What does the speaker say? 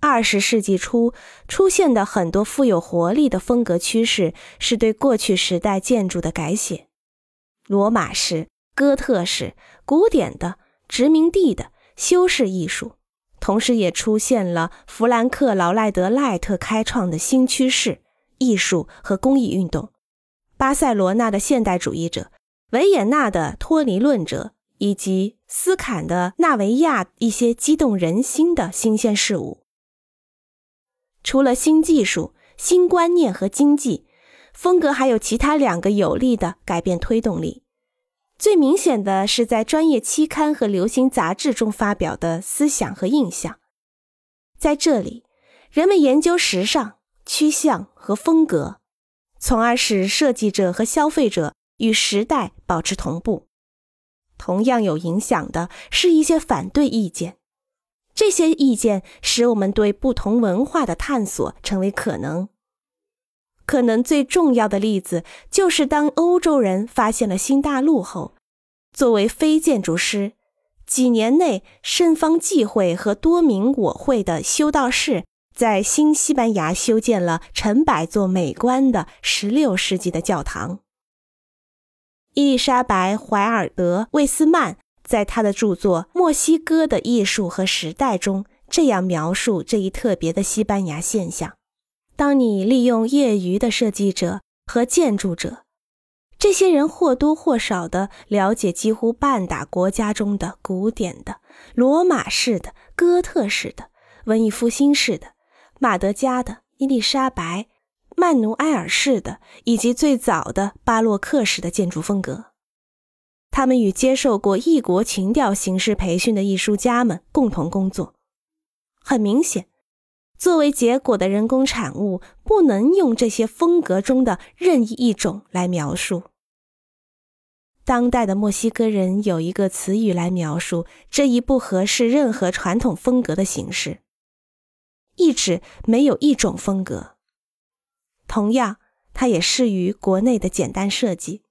二十世纪初出现的很多富有活力的风格趋势，是对过去时代建筑的改写：罗马式、哥特式、古典的、殖民地的修饰艺术。同时，也出现了弗兰克·劳赖德·赖特开创的新趋势——艺术和工艺运动；巴塞罗那的现代主义者、维也纳的托尼论者以及斯坎的纳维亚一些激动人心的新鲜事物。除了新技术、新观念和经济，风格还有其他两个有力的改变推动力。最明显的是在专业期刊和流行杂志中发表的思想和印象。在这里，人们研究时尚、趋向和风格，从而使设计者和消费者与时代保持同步。同样有影响的是一些反对意见。这些意见使我们对不同文化的探索成为可能。可能最重要的例子就是，当欧洲人发现了新大陆后，作为非建筑师，几年内圣方济会和多名我会的修道士在新西班牙修建了成百座美观的16世纪的教堂。伊丽莎白·怀尔德·魏斯曼。在他的著作《墨西哥的艺术和时代》中，这样描述这一特别的西班牙现象：当你利用业余的设计者和建筑者，这些人或多或少地了解几乎半打国家中的古典的、罗马式的、哥特式的、文艺复兴式的、马德加的、伊丽莎白、曼努埃尔式的，以及最早的巴洛克式的建筑风格。他们与接受过异国情调形式培训的艺术家们共同工作。很明显，作为结果的人工产物不能用这些风格中的任意一种来描述。当代的墨西哥人有一个词语来描述这一不合适任何传统风格的形式，意指没有一种风格。同样，它也适于国内的简单设计。